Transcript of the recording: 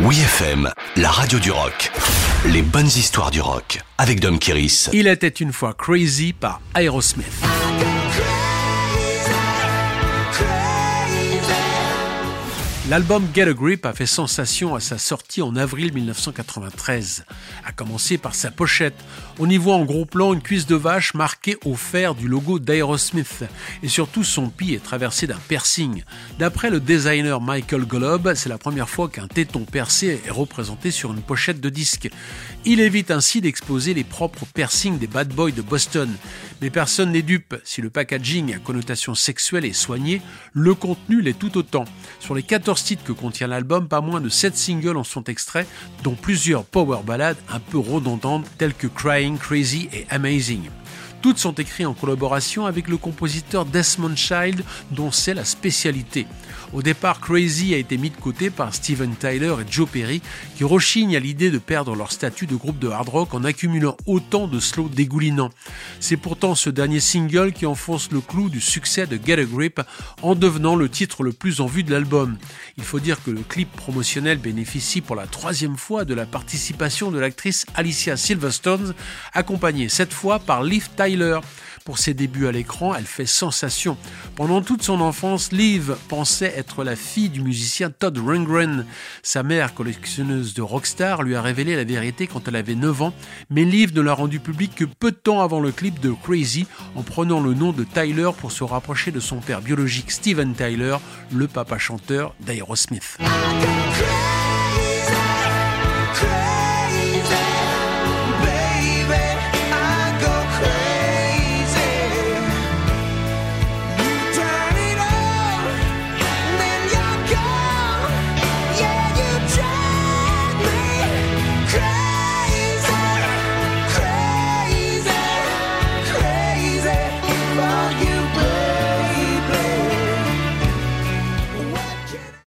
Oui FM, la radio du rock. Les bonnes histoires du rock avec Dom Kiris. Il était une fois Crazy par Aerosmith. L'album Get a Grip a fait sensation à sa sortie en avril 1993, à commencer par sa pochette. On y voit en gros plan une cuisse de vache marquée au fer du logo d'Aerosmith, et surtout son pied est traversé d'un piercing. D'après le designer Michael Golob, c'est la première fois qu'un téton percé est représenté sur une pochette de disque. Il évite ainsi d'exposer les propres piercings des bad boys de Boston. Mais personne n'est dupe, si le packaging à connotation sexuelle est soigné, le contenu l'est tout autant. Sur les 14 titres que contient l'album, pas moins de 7 singles en sont extraits, dont plusieurs power ballades un peu redondantes telles que Crying, Crazy et Amazing. Toutes sont écrites en collaboration avec le compositeur Desmond Child, dont c'est la spécialité. Au départ, Crazy a été mis de côté par Steven Tyler et Joe Perry, qui rechignent à l'idée de perdre leur statut de groupe de hard rock en accumulant autant de slow dégoulinants. C'est pourtant ce dernier single qui enfonce le clou du succès de Get a Grip en devenant le titre le plus en vue de l'album. Il faut dire que le clip promotionnel bénéficie pour la troisième fois de la participation de l'actrice Alicia Silverstone, accompagnée cette fois par Liv Tyler pour ses débuts à l'écran, elle fait sensation. Pendant toute son enfance, Liv pensait être la fille du musicien Todd Rundgren. Sa mère, collectionneuse de rockstar, lui a révélé la vérité quand elle avait 9 ans, mais Liv ne l'a rendu public que peu de temps avant le clip de Crazy, en prenant le nom de Tyler pour se rapprocher de son père biologique Steven Tyler, le papa chanteur d'Aerosmith.